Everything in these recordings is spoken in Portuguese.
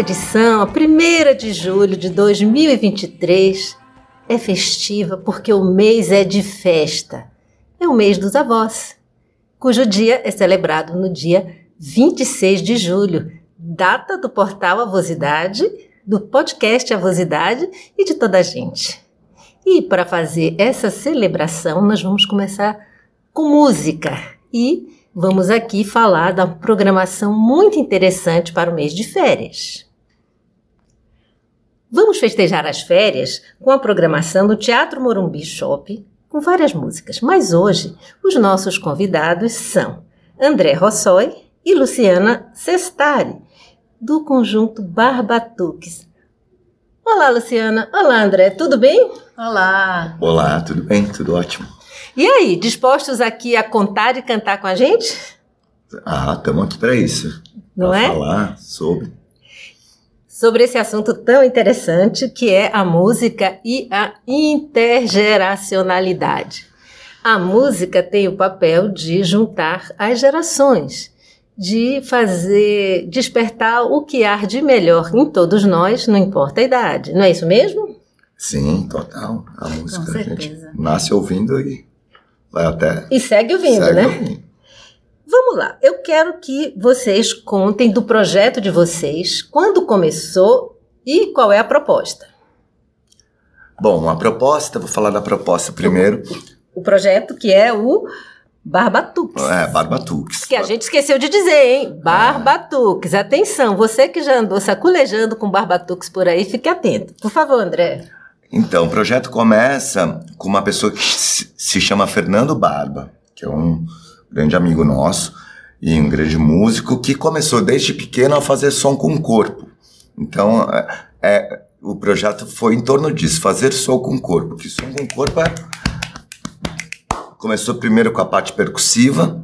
Essa edição, a primeira de julho de 2023, é festiva porque o mês é de festa. É o mês dos avós, cujo dia é celebrado no dia 26 de julho, data do portal Avosidade, do podcast Avosidade e de toda a gente. E para fazer essa celebração, nós vamos começar com música e vamos aqui falar da programação muito interessante para o mês de férias. Vamos festejar as férias com a programação do Teatro Morumbi Shop, com várias músicas. Mas hoje, os nossos convidados são André Rossoi e Luciana Sestari, do conjunto Barbatuques. Olá, Luciana. Olá, André. Tudo bem? Olá! Olá, tudo bem? Tudo ótimo. E aí, dispostos aqui a contar e cantar com a gente? Ah, estamos aqui para isso. Não pra é? falar sobre. Sobre esse assunto tão interessante que é a música e a intergeracionalidade. A música tem o papel de juntar as gerações, de fazer despertar o que há de melhor em todos nós, não importa a idade. Não é isso mesmo? Sim, total. A música Com a gente nasce ouvindo e vai até. E segue ouvindo, segue né? ouvindo. Vamos lá, eu quero que vocês contem do projeto de vocês, quando começou e qual é a proposta. Bom, a proposta, vou falar da proposta primeiro. O projeto que é o Barbatux. É, Barbatux. Que a gente esqueceu de dizer, hein? Barbatux. Atenção, você que já andou saculejando com Barbatux por aí, fique atento. Por favor, André. Então, o projeto começa com uma pessoa que se se chama Fernando Barba, que é um grande amigo nosso e um grande músico que começou desde pequeno a fazer som com o corpo. Então, é, é, o projeto foi em torno disso, fazer som com o corpo. Que som com o corpo é... Começou primeiro com a parte percussiva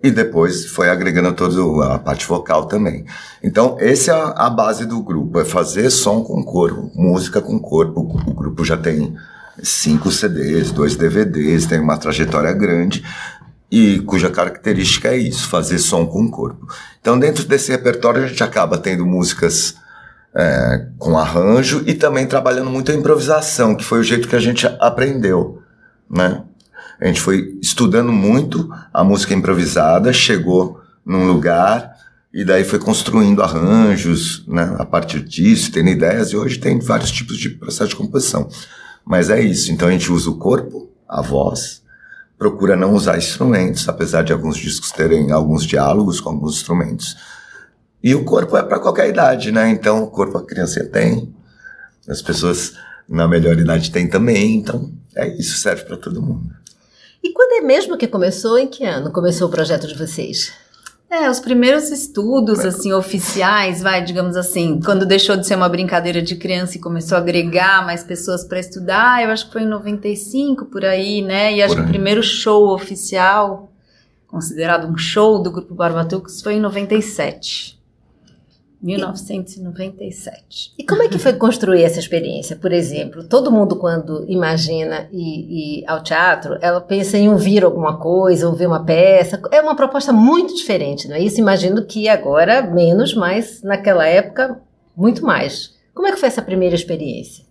e depois foi agregando toda a parte vocal também. Então, essa é a- base do grupo, é fazer som com o corpo, música com o corpo. O grupo já tem cinco CDs, dois DVDs, tem uma trajetória grande e cuja característica é isso, fazer som com o corpo. Então, dentro desse repertório, a gente acaba tendo músicas é, com arranjo e também trabalhando muito a improvisação, que foi o jeito que a gente aprendeu, né? A gente foi estudando muito a música improvisada, chegou num lugar e daí foi construindo arranjos, né? A partir disso, tendo ideias e hoje tem vários tipos de processo de composição. Mas é isso, então a gente usa o corpo, a voz, procura não usar instrumentos, apesar de alguns discos terem alguns diálogos com alguns instrumentos. E o corpo é para qualquer idade, né? Então o corpo a criança tem, as pessoas na melhor idade têm também, então é isso, serve para todo mundo. E quando é mesmo que começou? Em que ano começou o projeto de vocês? É, os primeiros estudos, assim, oficiais, vai, digamos assim, quando deixou de ser uma brincadeira de criança e começou a agregar mais pessoas para estudar, eu acho que foi em 95, por aí, né? E acho que o primeiro show oficial, considerado um show do Grupo Barbatux, foi em 97. 1997. E como é que foi construir essa experiência? Por exemplo, todo mundo quando imagina ir, ir ao teatro, ela pensa em ouvir alguma coisa, ouvir uma peça. É uma proposta muito diferente, não é isso? Imagino que agora menos, mas naquela época muito mais. Como é que foi essa primeira experiência?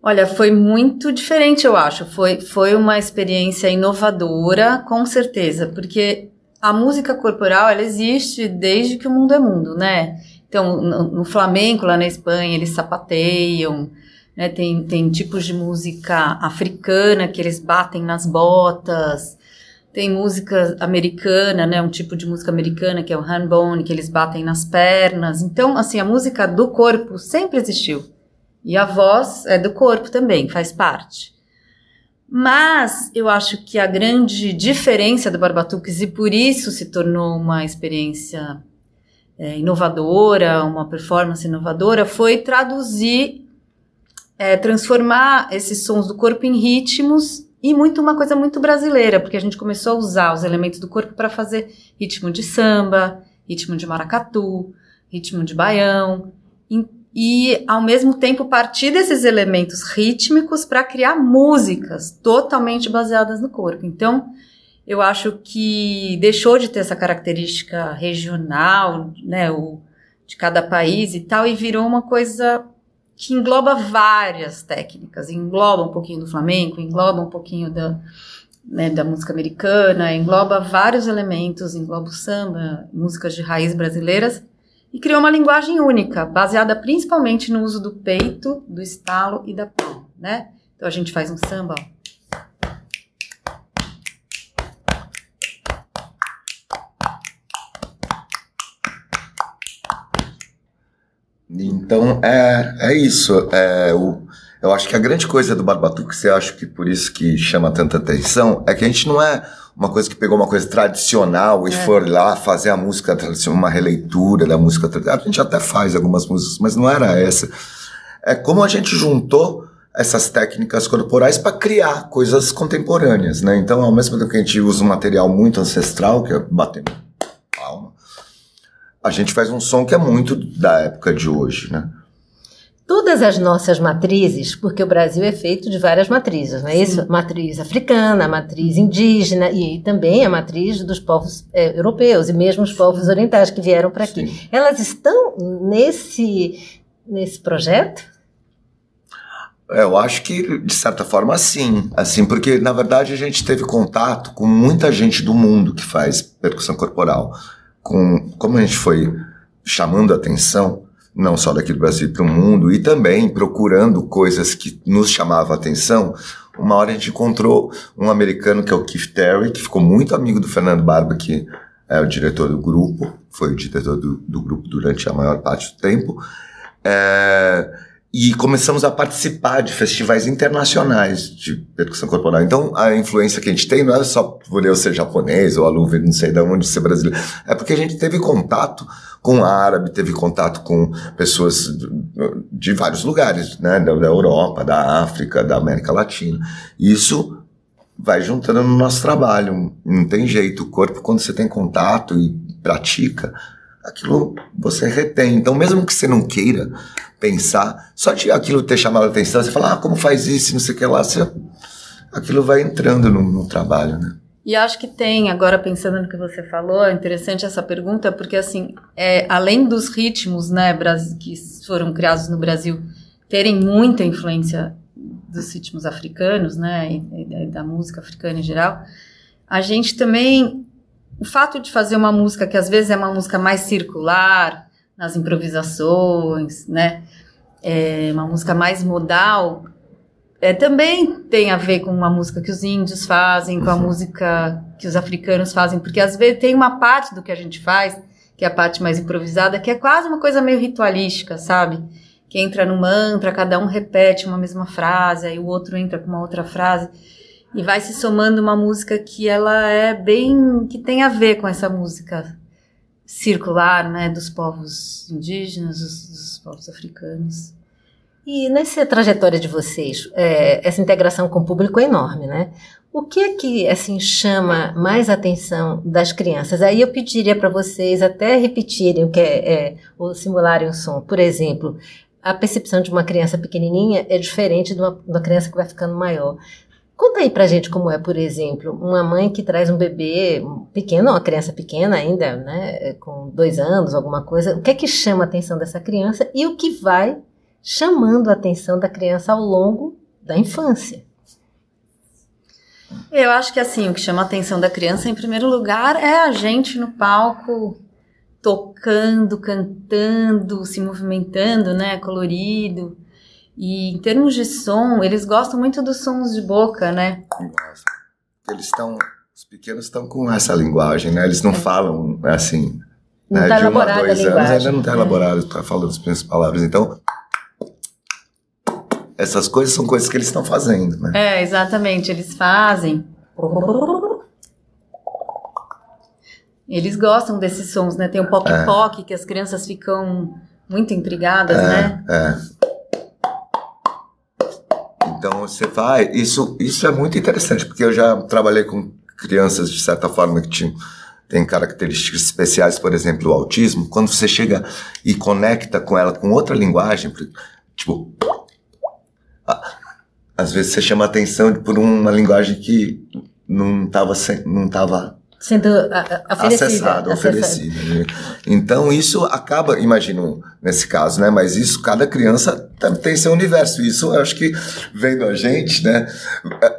Olha, foi muito diferente, eu acho. Foi, foi uma experiência inovadora, com certeza, porque a música corporal ela existe desde que o mundo é mundo, né? Então, no, flamenco, lá na Espanha, eles sapateiam, né? Tem, tem tipos de música africana que eles batem nas botas. tem música americana, né, um tipo de música americana que é o handbone, que eles batem nas pernas. Então, assim, a música do corpo sempre existiu. E a voz é do corpo também, faz parte. Mas eu acho que a grande diferença do Barbatuques, e por isso se tornou uma experiência é, inovadora, uma performance inovadora, foi traduzir, é, transformar esses sons do corpo em ritmos e muito uma coisa muito brasileira, porque a gente começou a usar os elementos do corpo para fazer ritmo de samba, ritmo de maracatu, ritmo de baião, e, e ao mesmo tempo partir desses elementos rítmicos para criar músicas totalmente baseadas no corpo. Então, eu acho que deixou de ter essa característica regional, né, o, de cada país e tal, e virou uma coisa que engloba várias técnicas, engloba um pouquinho do flamenco, engloba um pouquinho da, né, da música americana, engloba vários elementos, engloba o samba, músicas de raiz brasileiras, e criou uma linguagem única, baseada principalmente no uso do peito, do estalo e da palma, né? Então a gente faz um samba. Então é, é isso. É, o, eu acho que a grande coisa do Barbatuque, você acha que por isso que chama tanta atenção, é que a gente não é uma coisa que pegou uma coisa tradicional e é. foi lá fazer a música tradicional, uma releitura da música tradicional. A gente até faz algumas músicas, mas não era essa. É como a gente juntou essas técnicas corporais para criar coisas contemporâneas, né? Então, ao mesmo tempo que a gente usa um material muito ancestral, que é batendo palma, a gente faz um som que é muito da época de hoje, né? Todas as nossas matrizes, porque o Brasil é feito de várias matrizes, não é Sim. isso? Matriz africana, matriz indígena e também a matriz dos povos é, europeus e mesmo os povos orientais que vieram para aqui. Elas estão nesse, nesse projeto? É, eu acho que, de certa forma, sim. Assim, porque, na verdade, a gente teve contato com muita gente do mundo que faz percussão corporal com como a gente foi chamando a atenção, não só daqui do Brasil para o mundo, e também procurando coisas que nos chamavam a atenção, uma hora a gente encontrou um americano que é o Keith Terry, que ficou muito amigo do Fernando Barba, que é o diretor do grupo, foi o diretor do, do grupo durante a maior parte do tempo. É, e começamos a participar de festivais internacionais de percussão corporal. Então, a influência que a gente tem não é só por eu ser japonês ou a Luva não sei de onde ser brasileiro, é porque a gente teve contato com árabe, teve contato com pessoas de vários lugares, né, da, da Europa, da África, da América Latina. Isso vai juntando no nosso trabalho, não tem jeito. O corpo, quando você tem contato e pratica, aquilo você retém. Então, mesmo que você não queira, pensar, só de aquilo ter chamado a atenção, você fala, ah, como faz isso, não sei o que lá, você, aquilo vai entrando no, no trabalho, né? E acho que tem, agora pensando no que você falou, é interessante essa pergunta, porque assim, é, além dos ritmos, né, que foram criados no Brasil, terem muita influência dos ritmos africanos, né, e, e da música africana em geral, a gente também, o fato de fazer uma música que às vezes é uma música mais circular, nas improvisações, né? É uma música mais modal, é, também tem a ver com uma música que os índios fazem, com a uhum. música que os africanos fazem, porque às vezes tem uma parte do que a gente faz, que é a parte mais improvisada, que é quase uma coisa meio ritualística, sabe? Que entra no mantra, cada um repete uma mesma frase, aí o outro entra com uma outra frase e vai se somando uma música que ela é bem que tem a ver com essa música circular, né, dos povos indígenas, dos, dos povos africanos. E nessa trajetória de vocês, é, essa integração com o público é enorme, né? O que é que assim chama mais atenção das crianças? Aí eu pediria para vocês até repetirem o que é, é ou simularem o som. Por exemplo, a percepção de uma criança pequenininha é diferente de uma, de uma criança que vai ficando maior. Conta aí pra gente como é, por exemplo, uma mãe que traz um bebê pequeno, uma criança pequena ainda, né, com dois anos, alguma coisa. O que é que chama a atenção dessa criança e o que vai chamando a atenção da criança ao longo da infância? Eu acho que assim, o que chama a atenção da criança, em primeiro lugar, é a gente no palco tocando, cantando, se movimentando, né, colorido. E em termos de som, eles gostam muito dos sons de boca, né? Eles estão Os pequenos estão com essa linguagem, né? Eles não É. falam assim. Não né? tá de um a elaborada a dois anos ainda não está É. elaborado, está falando as primeiras palavras. Então, essas coisas são coisas que eles estão fazendo, né? É, exatamente. Eles fazem. Eles gostam desses sons, né? Tem o poc-poc, que as crianças ficam muito intrigadas, né? É. Então você vai. Isso, isso é muito interessante, porque eu já trabalhei com crianças, de certa forma, que tinham, têm características especiais, por exemplo, o autismo. Quando você chega e conecta com ela com outra linguagem, tipo. Às vezes você chama atenção por uma linguagem que não estava não tava Sendo a- a- oferecida. acessado, oferecido. né? Então isso acaba, imagino, nesse caso, né? Mas isso, cada criança tam- tem seu universo. Isso eu acho que vendo a gente, né?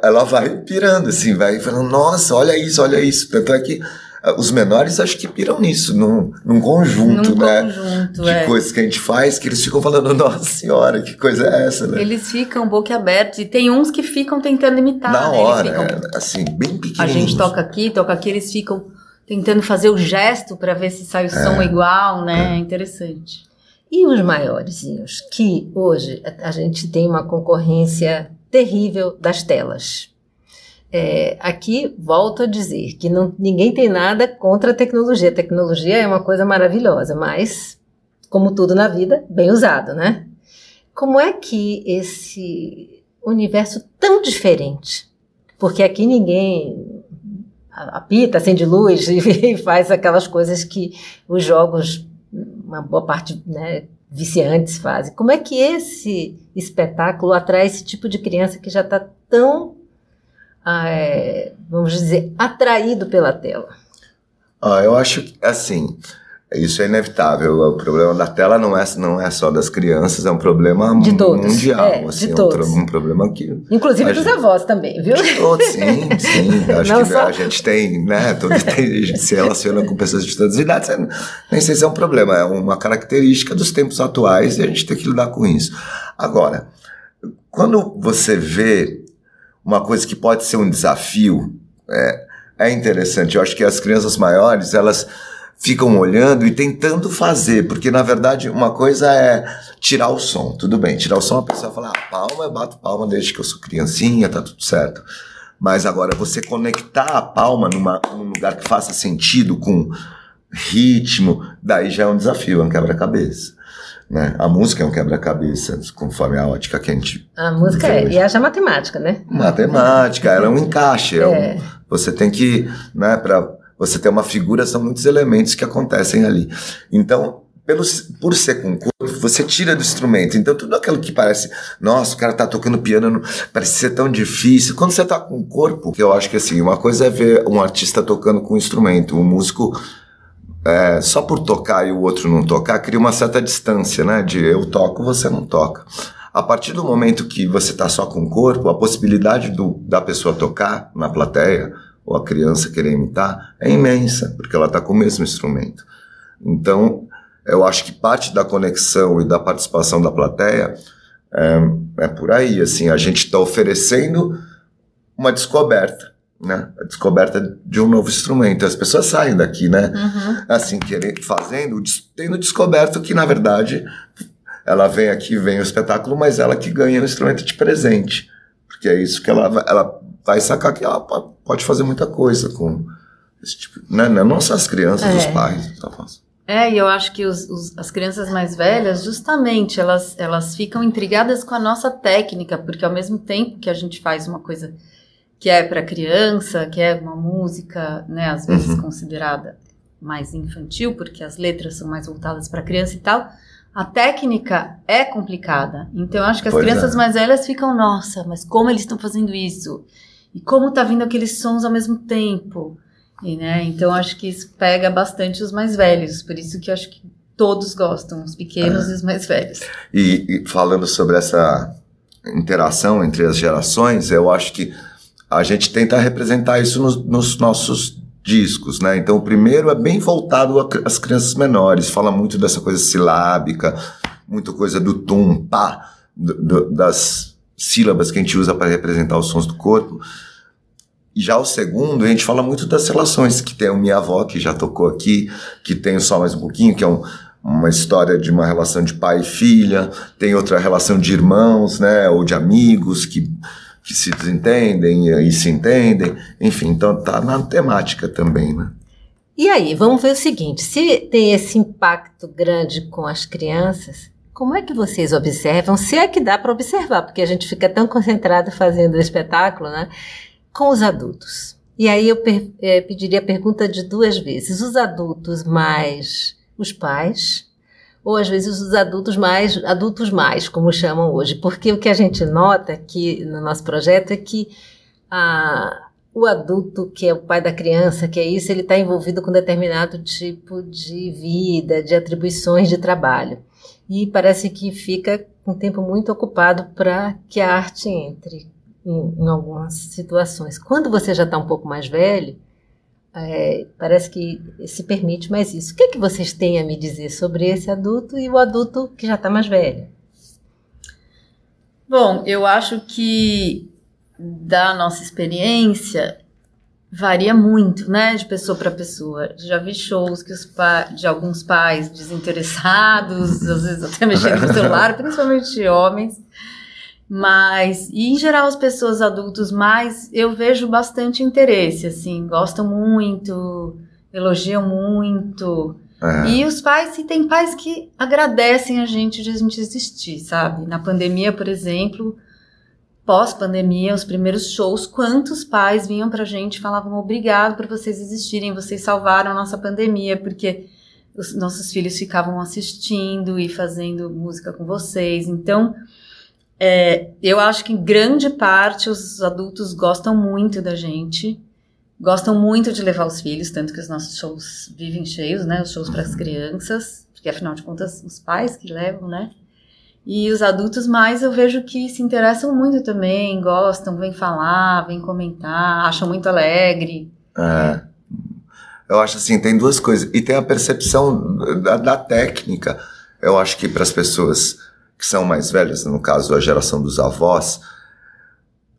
Ela vai pirando, assim, vai falando, nossa, olha isso, olha isso. Tanto é que ah, os menores acho que piram nisso, num, num conjunto, Num né? conjunto, de é. coisas que a gente faz que eles ficam falando, nossa senhora, que coisa é essa, né? Eles ficam boquiabertos. E tem uns que ficam tentando imitar. Na né? hora, ficam, é, assim, bem A pequenininho. gente toca aqui, toca aqui, eles ficam tentando fazer o gesto para ver se sai o som igual, né? É interessante. E os maiorzinhos, que hoje a a gente tem uma concorrência terrível das telas. É, aqui volto a dizer que não, ninguém tem nada contra a tecnologia. A tecnologia é uma coisa maravilhosa, mas, como tudo na vida, bem usado, né? Como é que esse universo tão diferente? Porque aqui ninguém apita, acende luz e faz aquelas coisas que os jogos, uma boa parte, né, viciantes fazem. Como é que esse espetáculo atrai esse tipo de criança que já está tão, é, vamos dizer, atraído pela tela? Ah, eu acho que, assim, isso é inevitável. O problema da tela não é, não é só das crianças, é um problema De todos, mundial. é, de assim, é um todos. pro- um, problema que. Inclusive dos gente- avós também, viu? De todos, sim, sim. Acho Não que só- a gente tem, né? Todos tem, a gente se relaciona com pessoas de todas as idades. é- Nem sei se é um problema, é uma característica dos tempos atuais e a gente tem que lidar com isso. Agora, quando você vê uma coisa que pode ser um desafio, é, é interessante. Eu acho que as crianças maiores, elas ficam olhando e tentando fazer, porque na verdade uma coisa é tirar o som, tudo bem, tirar o som a pessoa fala, ah, palma, eu bato palma desde que eu sou criancinha, tá tudo certo. Mas agora você conectar a palma numa, num lugar que faça sentido com ritmo, daí já é um desafio, é um quebra-cabeça. Né? A música é um quebra-cabeça, conforme a ótica que a gente A música é, e haja matemática, né? Matemática, ela é um encaixe. é um- É. você tem que, né, para você ter uma figura, são muitos elementos que acontecem ali. Então, pelo, por ser com corpo, você tira do instrumento. Então, tudo aquilo que parece, nossa, o cara tá tocando piano, não- parece ser tão difícil. Quando você tá com o corpo, que eu acho que assim, uma coisa é ver um artista tocando com um instrumento, um músico é, só por tocar e o outro não tocar, cria uma certa distância, né? De eu toco, você não toca. A partir do momento que você está só com o corpo, a possibilidade do, da pessoa tocar na plateia, ou a criança querer imitar, é imensa, porque ela está com o mesmo instrumento. Então, eu acho que parte da conexão e da participação da plateia é, é por aí, assim, a gente está oferecendo uma descoberta, né? A descoberta de um novo instrumento. As pessoas saem daqui, né? Uhum. assim, querer, fazendo, tendo descoberto que, na verdade, ela vem aqui, vem o espetáculo, mas ela que ganha o instrumento de presente. Porque é isso que ela, vai- ela vai sacar que ela po- pode fazer muita coisa com esse tipo. Né? Não só as crianças, É. os pais. Faz. É, e eu acho que os- os- as crianças mais velhas, justamente, elas, elas ficam intrigadas com a nossa técnica, porque ao mesmo tempo que a gente faz uma coisa que é para criança, que é uma música, né, às vezes Uhum. considerada mais infantil, porque as letras são mais voltadas para criança e tal, a técnica é complicada. Então eu acho que as Pois crianças é. mais velhas ficam, nossa, mas como eles estão fazendo isso? E como tá vindo aqueles sons ao mesmo tempo? E, né, então acho que isso pega bastante os mais velhos, por isso que eu acho que todos gostam, os pequenos e os mais velhos. E, e falando sobre essa interação entre as gerações, eu acho que a gente tenta representar isso nos, nos nossos discos, né? Então, o primeiro é bem voltado às crianças menores, fala muito dessa coisa silábica, muito coisa do tum, pá, do- do- das sílabas que a gente usa para representar os sons do corpo. E já o segundo, a gente fala muito das relações, que tem o Minha Avó, que já tocou aqui, que tem o Só Mais Um Pouquinho, que é um, uma história de uma relação de pai e filha, tem outra relação de irmãos, né, ou de amigos que, que se desentendem e, se entendem, enfim, então tá na temática também, né. E aí, vamos ver o seguinte: se tem esse impacto grande com as crianças, como é que vocês observam? Se é que dá para observar, porque a gente fica tão concentrado fazendo o espetáculo, né? Com os adultos. E aí eu é, pediria a pergunta de duas vezes: os adultos mais os pais, ou às vezes os adultos mais, adultos mais, como chamam hoje, porque o que a gente nota aqui no nosso projeto é que a, o adulto, que é o pai da criança, que é isso, ele está envolvido com determinado tipo de vida, de atribuições de trabalho. E parece que fica um tempo muito ocupado para que a arte entre em, em, algumas situações. Quando você já está um pouco mais velho, é, parece que se permite mais isso. O que, é que vocês têm a me dizer sobre esse adulto e o adulto que já está mais velho? Bom, eu acho que da nossa experiência varia muito, né, de pessoa para pessoa. Já vi shows que os de alguns pais desinteressados, às vezes até mexendo no celular, principalmente homens. Mas, e em geral, as pessoas adultos mais, eu vejo bastante interesse, assim, gostam muito, elogiam muito. É. E os pais, e tem pais que agradecem a gente de a gente existir, sabe? Na pandemia, por exemplo, pós-pandemia, os primeiros shows, quantos pais vinham pra gente e falavam obrigado por vocês existirem, vocês salvaram a nossa pandemia, porque os nossos filhos ficavam assistindo e fazendo música com vocês. Então, é, eu acho que em grande parte os adultos gostam muito da gente, gostam muito de levar os filhos, tanto que os nossos shows vivem cheios, né? Os shows para as crianças, porque afinal de contas, os pais que levam, né? E os adultos mais eu vejo que se interessam muito também, gostam, vêm falar, vêm comentar, acham muito alegre. É. Eu acho assim, tem duas coisas. E tem a percepção da, da técnica. Eu acho que para as pessoas que são mais velhas, no caso a geração dos avós,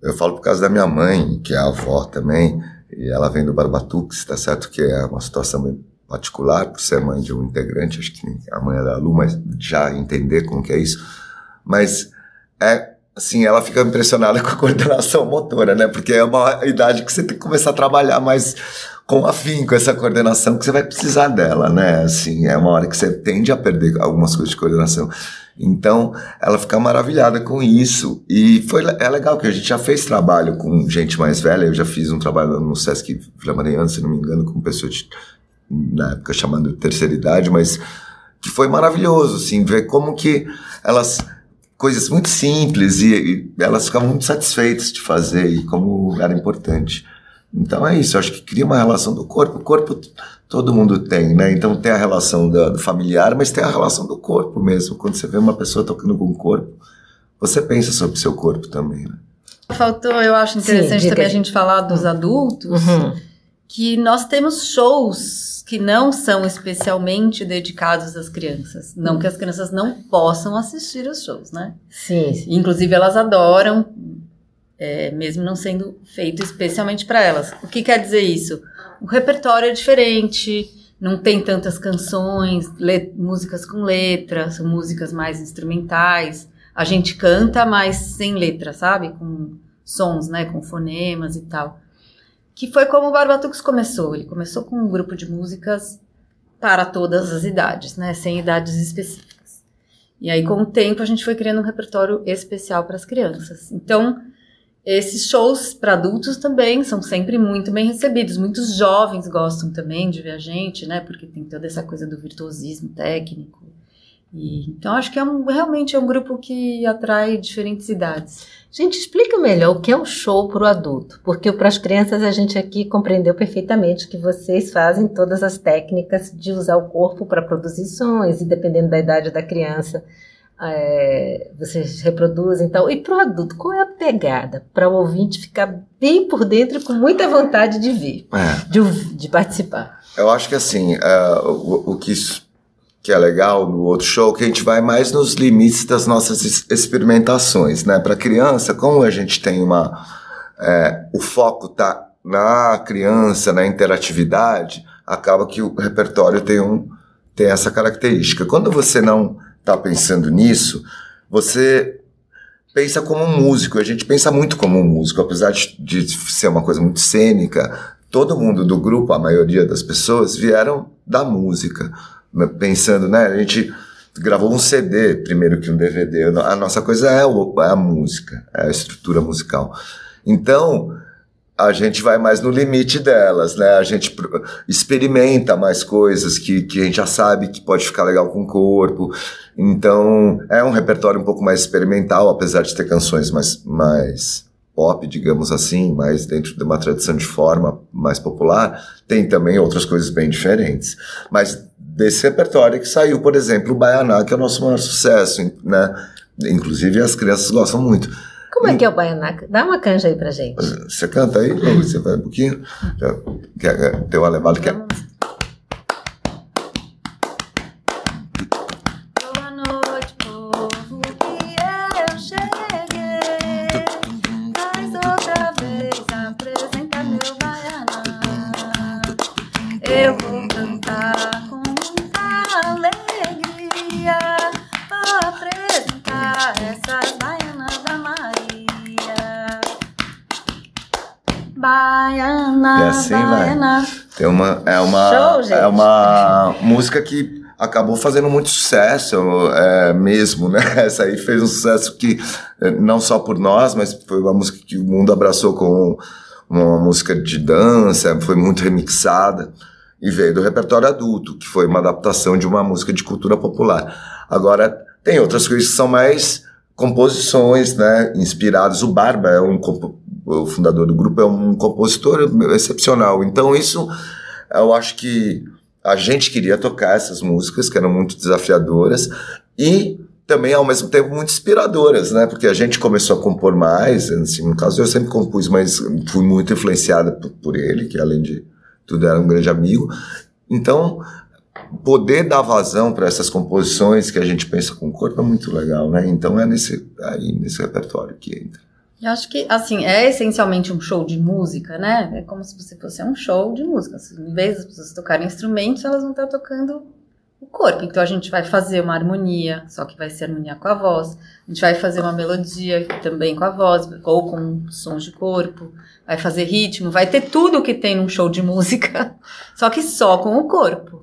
eu falo por causa da minha mãe, que é avó também, e ela vem do Barbatux, tá certo? Que é uma situação bem particular, por ser mãe de um integrante, acho que a mãe é da Lu, mas já entender como que é isso. Mas é assim, ela fica impressionada com a coordenação motora, né? Porque é uma idade que você tem que começar a trabalhar mais com afinco essa coordenação que você vai precisar dela, né? Assim, é uma hora que você tende a perder algumas coisas de coordenação. Então, ela fica maravilhada com isso. E foi, é legal que a gente já fez trabalho com gente mais velha. Eu já fiz um trabalho no Sesc Vila Mariana, se não me engano, com pessoas de na época chamando de terceira idade, mas que foi maravilhoso, assim, ver como que elas coisas muito simples e, e, elas ficavam muito satisfeitas de fazer e como era importante. Então é isso, eu acho que cria uma relação do corpo. O corpo todo mundo tem, né? Então tem a relação do, do familiar, mas tem a relação do corpo mesmo. Quando você vê uma pessoa tocando com o corpo, você pensa sobre o seu corpo também, né? Faltou, eu acho interessante Sim, também a gente falar dos adultos, uhum. que nós temos shows que não são especialmente dedicados às crianças. Não que as crianças não possam assistir os shows, né? Sim. sim. Inclusive, elas adoram, é, mesmo não sendo feito especialmente para elas. O que quer dizer isso? O repertório é diferente, não tem tantas canções, músicas com letra, são músicas mais instrumentais. A gente canta, mas sem letra, sabe? Com sons, né? Com fonemas e tal que foi como o Barbatux começou. Ele começou com um grupo de músicas para todas as idades, né, sem idades específicas. E aí, com o tempo, a gente foi criando um repertório especial para as crianças. Então, esses shows para adultos também são sempre muito bem recebidos. Muitos jovens gostam também de ver a gente, né, porque tem toda essa coisa do virtuosismo técnico. E, então, acho que é um, realmente é um grupo que atrai diferentes idades. Gente, explica melhor o que é um show para o adulto, porque para as crianças a gente aqui compreendeu perfeitamente que vocês fazem todas as técnicas de usar o corpo para produzir sons, e dependendo da idade da criança, é, vocês reproduzem e tal. E para o adulto, qual é a pegada para o ouvinte ficar bem por dentro com muita vontade de ver, é. de, de, participar? Eu acho que assim, uh, o, o que que é legal no outro show, que a gente vai mais nos limites das nossas experimentações, né? Para criança, como a gente tem uma, é, o foco tá na criança, na interatividade, acaba que o repertório tem, um, tem essa característica. Quando você não está pensando nisso, você pensa como um músico. A gente pensa muito como um músico, apesar de, de ser uma coisa muito cênica. Todo mundo do grupo, a maioria das pessoas, vieram da música. né? Pensando, né? A gente gravou um CD primeiro que um DVD. A nossa coisa é, é a música, é a estrutura musical. Então, a gente vai mais no limite delas, né? A gente experimenta mais coisas que, que a gente já sabe que pode ficar legal com o corpo. Então, é um repertório um pouco mais experimental, apesar de ter canções mais, mais pop, digamos assim, mais dentro de uma tradição de forma mais popular. Tem também outras coisas bem diferentes. Mas desse repertório que saiu, por exemplo, o Baianá, que é o nosso maior sucesso, né? Inclusive as crianças gostam muito. Como é que é o baianaca? Dá uma canja aí pra gente. Você canta aí? Você vai um pouquinho? Quer, quer- tem uma levada que é. Acabou fazendo muito sucesso é, mesmo, né? Essa aí fez um sucesso que é, não só por nós, mas foi uma música que o mundo abraçou como uma música de dança, foi muito remixada e veio do repertório adulto, que foi uma adaptação de uma música de cultura popular. Agora tem outras coisas que são mais composições, né, inspiradas. O Barba é um o fundador do grupo é um compositor excepcional. Então isso eu acho que a gente queria tocar essas músicas que eram muito desafiadoras e também ao mesmo tempo muito inspiradoras, né? Porque a gente começou a compor mais, assim, no caso eu sempre compus, mas fui muito influenciada por, por ele, que além de tudo era um grande amigo. Então, poder dar vazão para essas composições que a gente pensa com o corpo é muito legal, né? Então é nesse aí nesse repertório que entra. Eu acho que, assim, é essencialmente um show de música, né? É como se você fosse um show de música. Se, Em vez das pessoas tocarem instrumentos, elas vão estar tocando o corpo. Então a gente vai fazer uma harmonia, só que vai ser harmonia com a voz. A gente vai fazer uma melodia também com a voz, ou com sons de corpo. Vai fazer ritmo, vai ter tudo que tem num show de música, só que só com o corpo.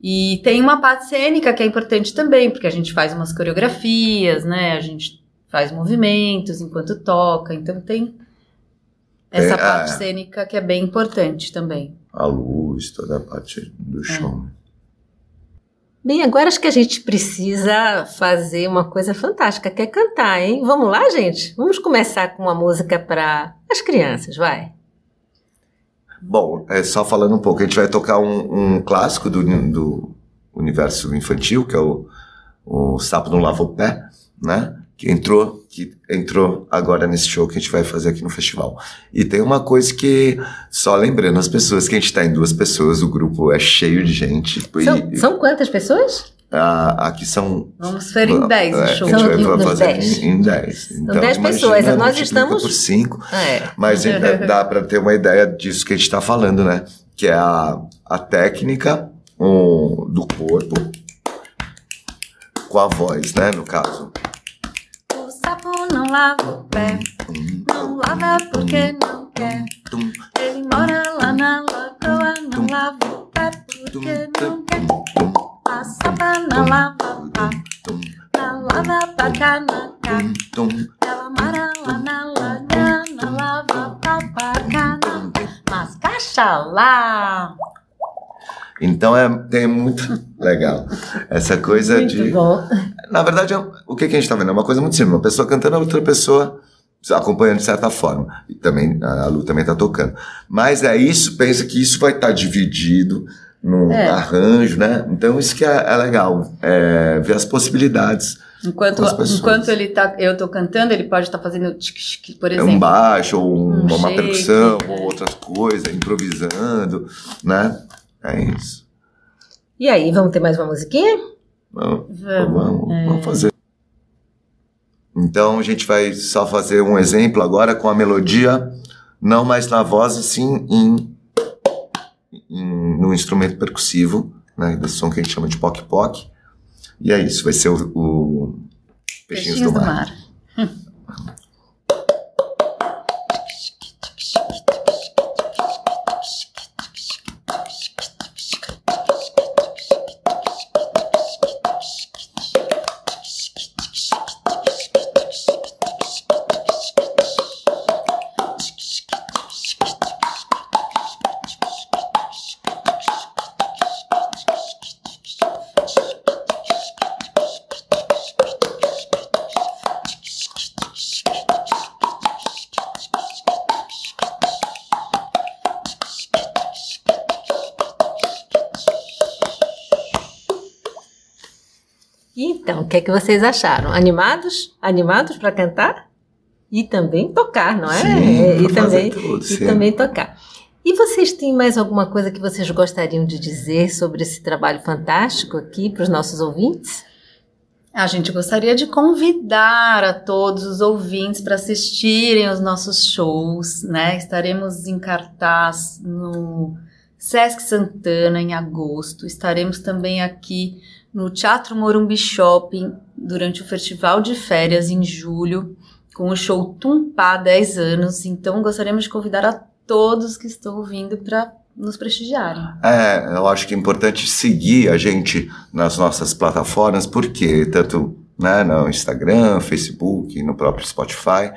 E tem uma parte cênica que é importante também, porque a gente faz umas coreografias, né? A gente faz movimentos enquanto toca, então tem essa É, parte ah. cênica que é bem importante também. A luz, toda a parte do show. Bem, agora acho que a gente precisa fazer uma coisa fantástica, que é cantar, hein? Vamos lá, gente? Vamos começar com uma música para as crianças, vai. Bom, é só falando um pouco, a gente vai tocar um, um clássico do, do universo infantil, que é o, o Sapo Não Lava o Pé, né? Que entrou, que entrou agora nesse show que a gente vai fazer aqui no festival. E tem uma coisa que, só lembrando as pessoas, que a gente tá em duas pessoas, o grupo é cheio de gente. São, e, são quantas pessoas? a- aqui são Vamos ver em 10 é, o show. a gente São vai nos fazer 10. em 10. Então, 10 imagina, pessoas, nós multiplica estamos- por 5. É. Mas ainda dá para ter uma ideia disso que a gente está falando, né? Que é a, a técnica um, do corpo com a voz, né? No caso. Não lava o pé, não lava porque não quer. Ele mora lá na lagoa, não lava o pé porque não quer. tum, A sapa não lava pá, não lava pra na tum, Ela mora lá na lagoa, não lava pá pra cá, na Mas caixa lá. Então é, tem muito legal essa coisa Muito de. bom. Na verdade, é- o que, que a gente está vendo? É uma coisa muito simples. Uma pessoa cantando, a outra pessoa acompanhando de certa forma. E também, a Lu também está tocando. Mas é isso, pensa que isso vai estar dividido no É. arranjo, né? Então isso que é, é legal, é ver as possibilidades. Enquanto, enquanto ele tá, eu tô cantando, ele pode estar fazendo tic-tic, por É exemplo. um baixo, ou um- Um uma shake, percussão, é. ou outras coisas, improvisando, né? É isso. E aí, vamos ter mais uma musiquinha? Vamos, Vamos. é. vamos fazer. Então a gente vai só fazer um exemplo agora com a melodia não mais na voz, e sim em, em, no instrumento percussivo, né, desse som que a gente chama de poc-poc. E é isso, vai ser o, o Peixinhos, Peixinhos do, Mar. Do mar. o que é que vocês acharam? Animados? Animados para cantar? E também tocar, não é? Sim, é, e também tudo, e também tocar. E vocês têm mais alguma coisa que vocês gostariam de dizer sobre esse trabalho fantástico aqui para os nossos ouvintes? A gente gostaria de convidar a todos os ouvintes para assistirem os nossos shows, né? Estaremos em cartaz no Sesc Santana em agosto. Estaremos também aqui no Teatro Morumbi Shopping durante o festival de férias em julho, com o show Tumpá 10 anos. Então, gostaríamos de convidar a todos que estão ouvindo para nos prestigiarem. É, eu acho que é importante seguir a gente nas nossas plataformas, porque tanto né, no Instagram, Facebook, no próprio Spotify,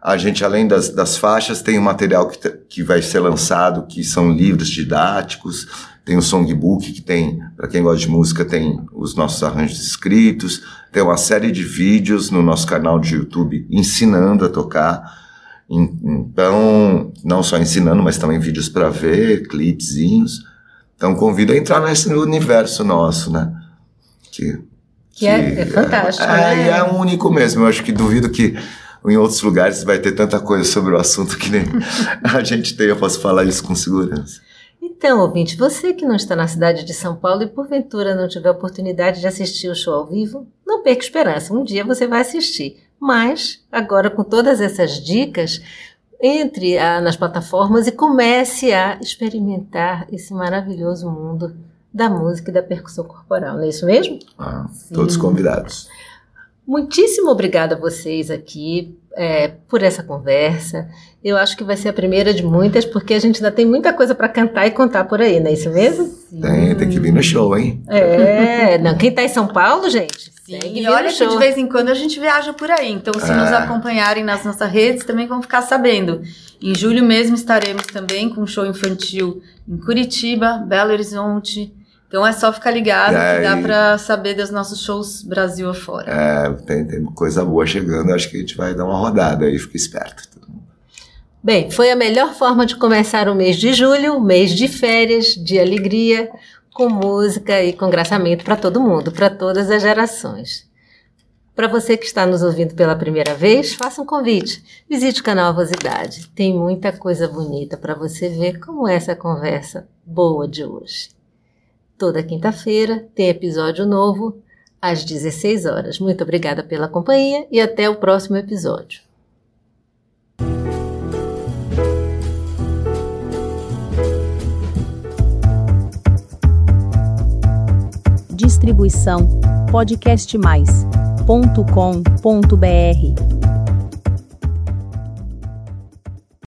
a gente, além das, das faixas, tem um material que, que vai ser lançado, que são livros didáticos, tem o songbook, que tem, para quem gosta de música, tem os nossos arranjos escritos, tem uma série de vídeos no nosso canal de YouTube ensinando a tocar. Então, não só ensinando, mas também vídeos para ver, clipezinhos. Então, convido a entrar nesse universo nosso, né? Que, que, é, é, fantástico. É, né? é único mesmo. Eu acho que duvido que em outros lugares vai ter tanta coisa sobre o assunto que nem a gente tem. Eu posso falar isso com segurança. Então, ouvinte, você que não está na cidade de São Paulo e porventura não tiver oportunidade de assistir o show ao vivo, não perca esperança, um dia você vai assistir. Mas, agora com todas essas dicas, entre a, nas plataformas e comece a experimentar esse maravilhoso mundo da música e da percussão corporal, não é isso mesmo? Ah, todos convidados. Muitíssimo obrigada a vocês aqui é, por essa conversa. Eu acho que vai ser a primeira de muitas, porque a gente ainda tem muita coisa para cantar e contar por aí, não é isso mesmo? Tem, tem que vir no show, hein? É, não, quem tá em São Paulo, gente? Sim, e olha que de vez em quando a gente viaja por aí, então se é. nos acompanharem nas nossas redes também vão ficar sabendo. Em julho mesmo estaremos também com um show infantil em Curitiba, Belo Horizonte, então é só ficar ligado é, que dá para saber dos nossos shows Brasil afora. É, tem, tem coisa boa chegando, acho que a gente vai dar uma rodada aí, fica esperto. Bem, foi a melhor forma de começar o mês de julho, mês de férias, de alegria, com música e congraçamento para todo mundo, para todas as gerações. Para você que está nos ouvindo pela primeira vez, faça um convite. Visite o canal Avosidade. Tem muita coisa bonita para você ver como essa conversa boa de hoje. Toda quinta-feira tem episódio novo às 16 horas. Muito obrigada pela companhia e até o próximo episódio. Distribuição podcastmais.com.br